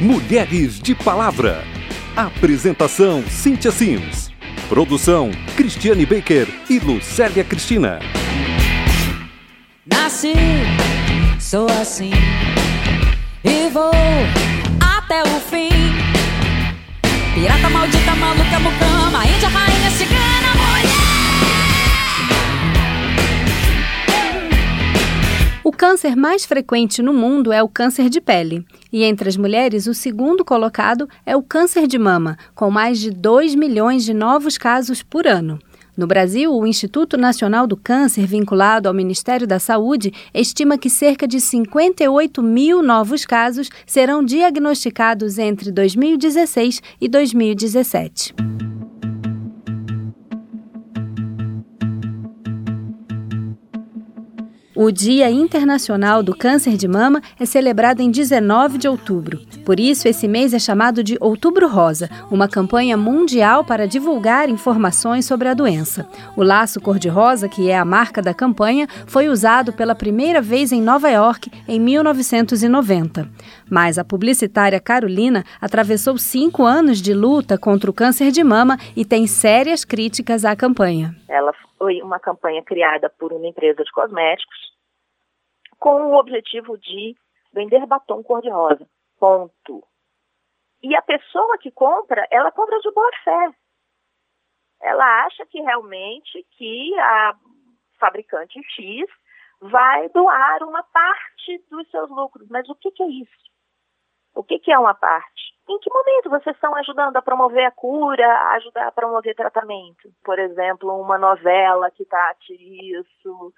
Mulheres de Palavra. Apresentação Cíntia Sims. Produção Cristiane Baker e Lucélia Cristina. Nasci, sou assim e vou até o fim. Pirata maldita, maluca, mucama, índia, rainha, cigana, mulher. O câncer mais frequente no mundo é o câncer de pele. E entre as mulheres, o segundo colocado é o câncer de mama, com mais de 2 milhões de novos casos por ano. No Brasil, o Instituto Nacional do Câncer, vinculado ao Ministério da Saúde, estima que cerca de 58 mil novos casos serão diagnosticados entre 2016 e 2017. O Dia Internacional do Câncer de Mama é celebrado em 19 de outubro. Por isso, esse mês é chamado de Outubro Rosa, uma campanha mundial para divulgar informações sobre a doença. O laço cor-de-rosa, que é a marca da campanha, foi usado pela primeira vez em Nova York em 1990. Mas a publicitária Carolina atravessou cinco anos de luta contra o câncer de mama e tem sérias críticas à campanha. Ela foi uma campanha criada por uma empresa de cosméticos com o objetivo de vender batom cor-de-rosa. Ponto. E a pessoa que compra, ela compra de boa fé. Ela acha que realmente que a fabricante X vai doar uma parte dos seus lucros. Mas o que, que é isso? O que, que é uma parte? Em que momento vocês estão ajudando a promover a cura, a ajudar a promover tratamento? Por exemplo, uma novela que trate isso.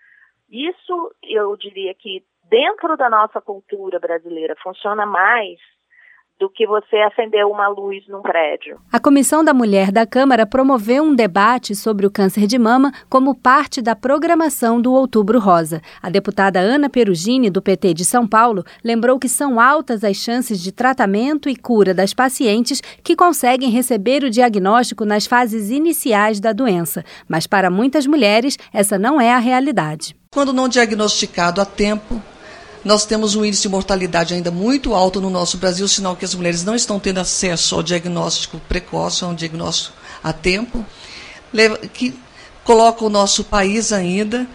Isso, eu diria que dentro da nossa cultura brasileira funciona mais do que você acender uma luz num prédio. A Comissão da Mulher da Câmara promoveu um debate sobre o câncer de mama como parte da programação do Outubro Rosa. A deputada Ana Perugini, do PT de São Paulo, lembrou que são altas as chances de tratamento e cura das pacientes que conseguem receber o diagnóstico nas fases iniciais da doença. Mas para muitas mulheres, essa não é a realidade. Quando não diagnosticado a tempo, nós temos um índice de mortalidade ainda muito alto no nosso Brasil, sinal que as mulheres não estão tendo acesso ao diagnóstico precoce, a um diagnóstico a tempo, que coloca o nosso país ainda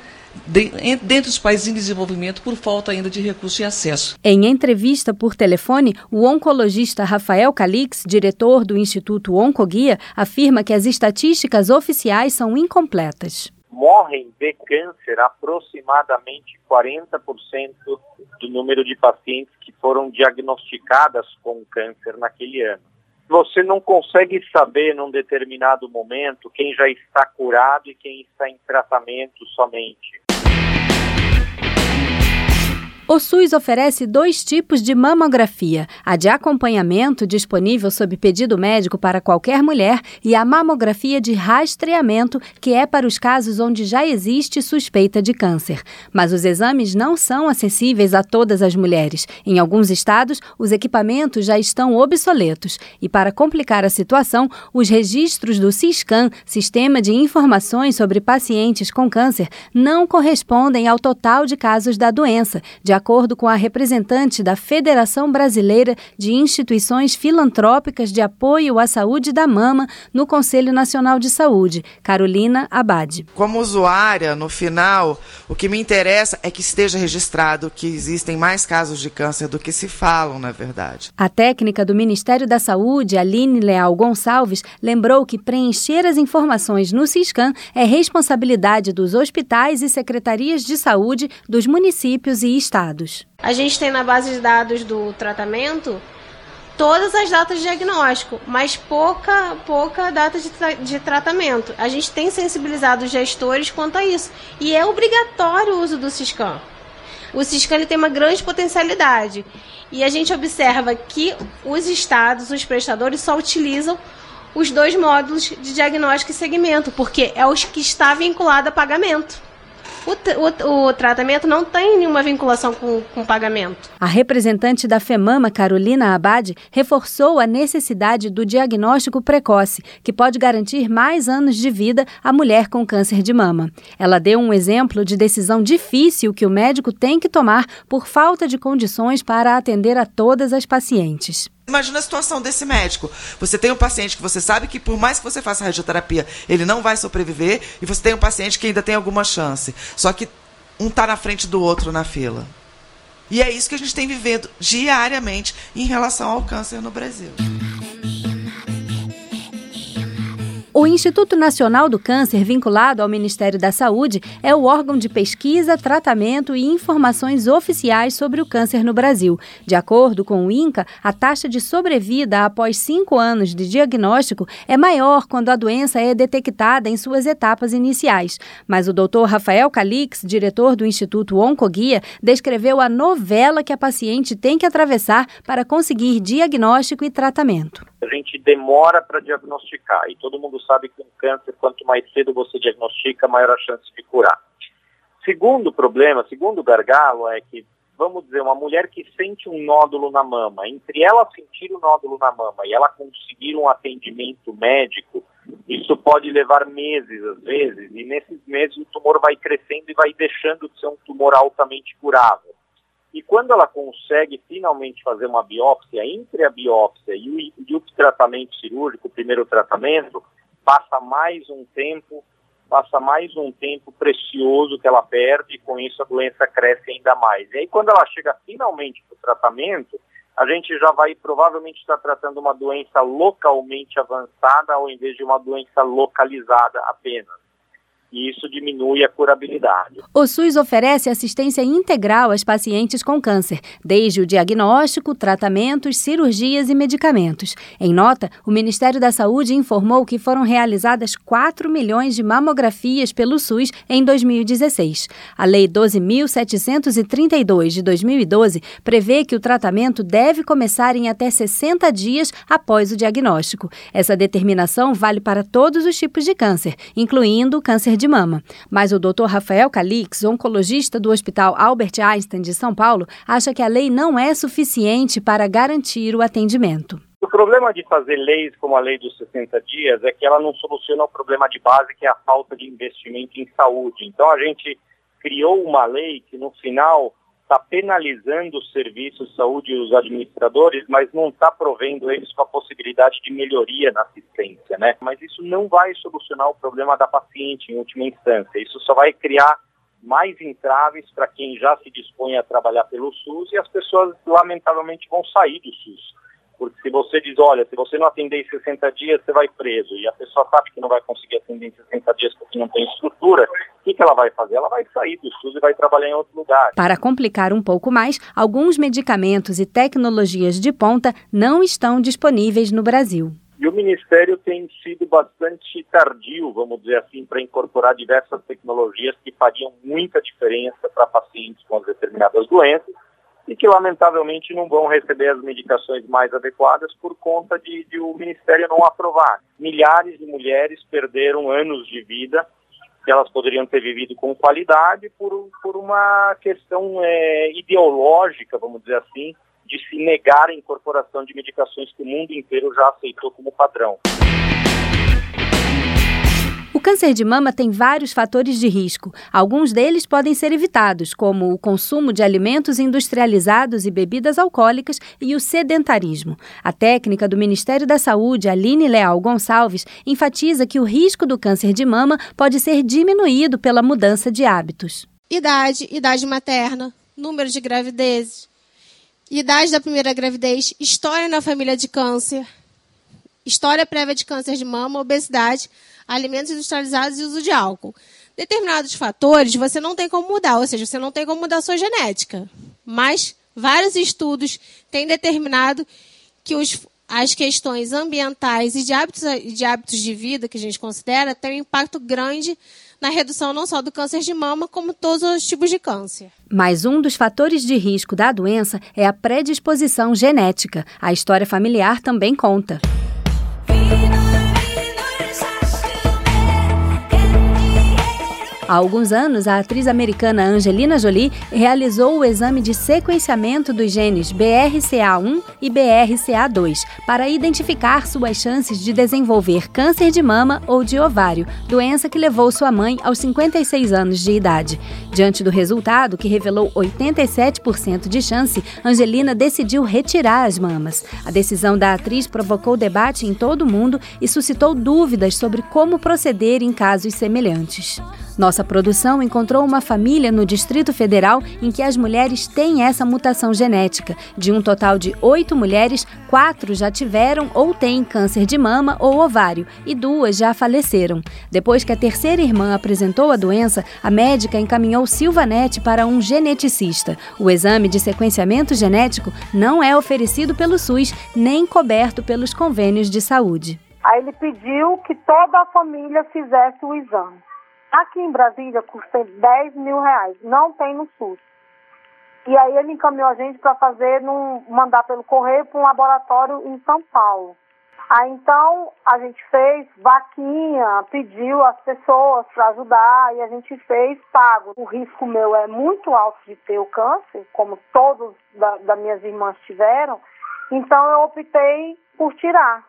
dentre os países em desenvolvimento por falta ainda de recurso e acesso. Em entrevista por telefone, o oncologista Rafael Calix, diretor do Instituto Oncoguia, afirma que as estatísticas oficiais são incompletas morrem de câncer aproximadamente 40% do número de pacientes que foram diagnosticadas com câncer naquele ano. Você não consegue saber num determinado momento quem já está curado e quem está em tratamento somente. O SUS oferece dois tipos de mamografia: a de acompanhamento, disponível sob pedido médico para qualquer mulher, e a mamografia de rastreamento, que é para os casos onde já existe suspeita de câncer. Mas os exames não são acessíveis a todas as mulheres. Em alguns estados, os equipamentos já estão obsoletos. E para complicar a situação, os registros do CISCAN, Sistema de Informações sobre Pacientes com Câncer, não correspondem ao total de casos da doença. De de acordo com a representante da Federação Brasileira de Instituições Filantrópicas de Apoio à Saúde da Mama no Conselho Nacional de Saúde, Carolina Abade. Como usuária, no final, o que me interessa é que esteja registrado que existem mais casos de câncer do que se falam, na verdade. A técnica do Ministério da Saúde, Aline Leal Gonçalves, lembrou que preencher as informações no CISCAM é responsabilidade dos hospitais e secretarias de saúde dos municípios e estados dados. A gente tem na base de dados do tratamento todas as datas de diagnóstico, mas pouca, pouca data de, tra de tratamento. A gente tem sensibilizado os gestores quanto a isso. E é obrigatório o uso do Ciscan. O Ciscan tem uma grande potencialidade. E a gente observa que os estados, os prestadores, só utilizam os dois módulos de diagnóstico e segmento, porque é os que está vinculado a pagamento. O, o, o, tratamento não tem nenhuma vinculação com, com pagamento. A representante da FEMAMA, Carolina Abad, reforçou a necessidade do diagnóstico precoce, que pode garantir mais anos de vida à mulher com câncer de mama. Ela deu um exemplo de decisão difícil que o médico tem que tomar por falta de condições para atender a todas as pacientes. Imagina a situação desse médico. Você tem um paciente que você sabe que, por mais que você faça radioterapia, ele não vai sobreviver, e você tem um paciente que ainda tem alguma chance. Só que um está na frente do outro na fila. E é isso que a gente tem vivendo diariamente em relação ao câncer no Brasil. O Instituto Nacional do Câncer, vinculado ao Ministério da Saúde, é o órgão de pesquisa, tratamento e informações oficiais sobre o câncer no Brasil. De acordo com o INCA, a taxa de sobrevida após cinco anos de diagnóstico é maior quando a doença é detectada em suas etapas iniciais. Mas o Dr. Rafael Calix, diretor do Instituto Oncoguia, descreveu a novela que a paciente tem que atravessar para conseguir diagnóstico e tratamento. A gente demora para diagnosticar e todo mundo sabe que um câncer, quanto mais cedo você diagnostica, maior a chance de curar. Segundo problema, segundo gargalo, é que, vamos dizer, uma mulher que sente um nódulo na mama, entre ela sentir o um nódulo na mama e ela conseguir um atendimento médico, isso pode levar meses, às vezes, e nesses meses o tumor vai crescendo e vai deixando de ser um tumor altamente curável. E quando ela consegue finalmente fazer uma biópsia, entre a biópsia e o, e o tratamento cirúrgico, o primeiro tratamento, passa mais um tempo, passa mais um tempo precioso que ela perde e com isso a doença cresce ainda mais. E aí quando ela chega finalmente para o tratamento, a gente já vai provavelmente estar tratando uma doença localmente avançada ao invés de uma doença localizada apenas e isso diminui a curabilidade. O SUS oferece assistência integral às pacientes com câncer, desde o diagnóstico, tratamentos, cirurgias e medicamentos. Em nota, o Ministério da Saúde informou que foram realizadas 4 milhões de mamografias pelo SUS em 2016. A Lei 12.732 de 2012 prevê que o tratamento deve começar em até 60 dias após o diagnóstico. Essa determinação vale para todos os tipos de câncer, incluindo o câncer de de mama. Mas o Dr. Rafael Calix, oncologista do Hospital Albert Einstein de São Paulo, acha que a lei não é suficiente para garantir o atendimento. O problema de fazer leis como a lei dos 60 dias é que ela não soluciona o problema de base, que é a falta de investimento em saúde. Então a gente criou uma lei que no final está penalizando os serviços de saúde e os administradores, mas não está provendo eles com a possibilidade de melhoria na assistência, né? Mas isso não vai solucionar o problema da paciente em última instância. Isso só vai criar mais entraves para quem já se dispõe a trabalhar pelo SUS e as pessoas lamentavelmente vão sair do SUS. Porque se você diz, olha, se você não atender em 60 dias, você vai preso, e a pessoa sabe que não vai conseguir atender em 60 dias porque não tem estrutura, que, que ela vai fazer? Ela vai sair do SUS e vai trabalhar em outro lugar. Para complicar um pouco mais, alguns medicamentos e tecnologias de ponta não estão disponíveis no Brasil. E o Ministério tem sido bastante tardio, vamos dizer assim, para incorporar diversas tecnologias que fariam muita diferença para pacientes com determinadas doenças e que lamentavelmente não vão receber as medicações mais adequadas por conta de, de o Ministério não aprovar. Milhares de mulheres perderam anos de vida que elas poderiam ter vivido com qualidade por, por uma questão é, ideológica, vamos dizer assim, de se negar a incorporação de medicações que o mundo inteiro já aceitou como padrão câncer de mama tem vários fatores de risco. Alguns deles podem ser evitados, como o consumo de alimentos industrializados e bebidas alcoólicas e o sedentarismo. A técnica do Ministério da Saúde, Aline Leal Gonçalves, enfatiza que o risco do câncer de mama pode ser diminuído pela mudança de hábitos. Idade, idade materna, número de gravidezes, idade da primeira gravidez, história na família de câncer, história prévia de câncer de mama, obesidade, alimentos industrializados e uso de álcool. Determinados fatores você não tem como mudar, ou seja, você não tem como mudar a sua genética. Mas vários estudos têm determinado que os, as questões ambientais e de hábitos, de hábitos de vida que a gente considera têm um impacto grande na redução não só do câncer de mama, como todos os tipos de câncer. Mas um dos fatores de risco da doença é a predisposição genética. A história familiar também conta. Baby. Há alguns anos, a atriz americana Angelina Jolie realizou o exame de sequenciamento dos genes BRCA1 e BRCA2 para identificar suas chances de desenvolver câncer de mama ou de ovário, doença que levou sua mãe aos 56 anos de idade. Diante do resultado, que revelou 87% de chance, Angelina decidiu retirar as mamas. A decisão da atriz provocou debate em todo o mundo e suscitou dúvidas sobre como proceder em casos semelhantes. Nossa produção encontrou uma família no Distrito Federal em que as mulheres têm essa mutação genética. De um total de oito mulheres, quatro já tiveram ou têm câncer de mama ou ovário e duas já faleceram. Depois que a terceira irmã apresentou a doença, a médica encaminhou Silvanete para um geneticista. O exame de sequenciamento genético não é oferecido pelo SUS nem coberto pelos convênios de saúde. Aí ele pediu que toda a família fizesse o exame. Aqui em Brasília custa 10 mil reais, não tem no SUS. E aí ele encaminhou a gente para fazer, num, mandar pelo correio para um laboratório em São Paulo. Aí então a gente fez vaquinha, pediu as pessoas para ajudar e a gente fez pago. O risco meu é muito alto de ter o câncer, como todos da, das minhas irmãs tiveram, então eu optei por tirar.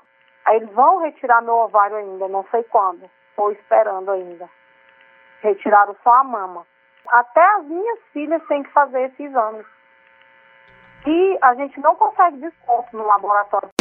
Aí eles vão retirar meu ovário ainda, não sei quando. Estou esperando ainda retiraram só a mama. Até as minhas filhas têm que fazer esse exame. E a gente não consegue desconto no laboratório.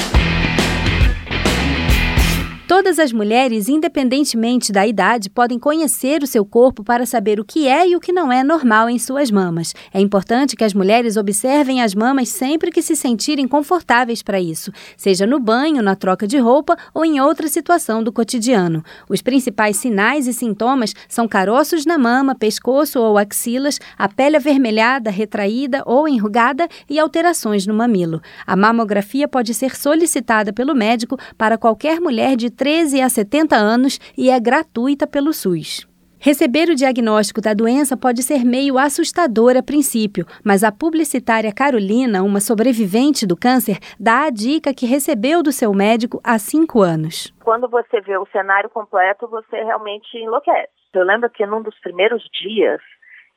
Todas as mulheres, independentemente da idade, podem conhecer o seu corpo para saber o que é e o que não é normal em suas mamas. É importante que as mulheres observem as mamas sempre que se sentirem confortáveis para isso, seja no banho, na troca de roupa ou em outra situação do cotidiano. Os principais sinais e sintomas são caroços na mama, pescoço ou axilas, a pele avermelhada, retraída ou enrugada e alterações no mamilo. A mamografia pode ser solicitada pelo médico para qualquer mulher de 13 a 70 anos e é gratuita pelo SUS. Receber o diagnóstico da doença pode ser meio assustador a princípio, mas a publicitária Carolina, uma sobrevivente do câncer, dá a dica que recebeu do seu médico há cinco anos. Quando você vê o cenário completo, você realmente enlouquece. Eu lembro que num dos primeiros dias,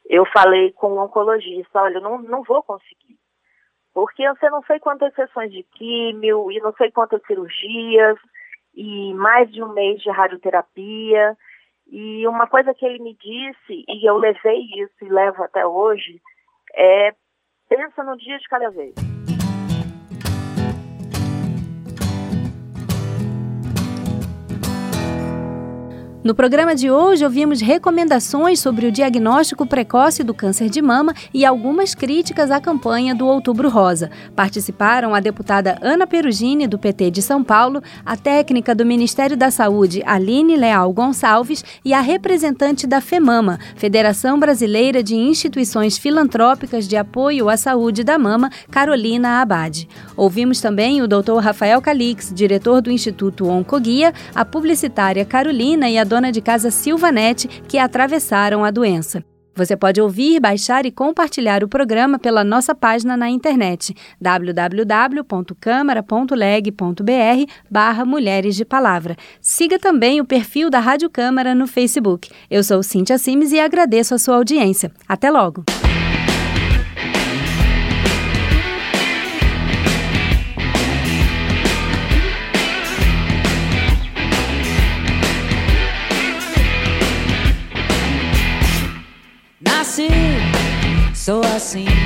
eu falei com o um oncologista, olha, eu não, não vou conseguir. Porque você não sei quantas sessões de químio e não sei quantas cirurgias e mais de um mês de radioterapia. E uma coisa que ele me disse, e eu levei isso e levo até hoje, é pensa no dia de cada vez. No programa de hoje, ouvimos recomendações sobre o diagnóstico precoce do câncer de mama e algumas críticas à campanha do Outubro Rosa. Participaram a deputada Ana Perugini, do PT de São Paulo, a técnica do Ministério da Saúde, Aline Leal Gonçalves, e a representante da FEMAMA, Federação Brasileira de Instituições Filantrópicas de Apoio à Saúde da Mama, Carolina Abade. Ouvimos também o Dr. Rafael Calix, diretor do Instituto Oncoguia, a publicitária Carolina e a dona de casa Silvanete que atravessaram a doença. Você pode ouvir, baixar e compartilhar o programa pela nossa página na internet www.câmara.leg.br barra Mulheres de Palavra. Siga também o perfil da Rádio Câmara no Facebook. Eu sou Cíntia Simes e agradeço a sua audiência. Até logo! Sou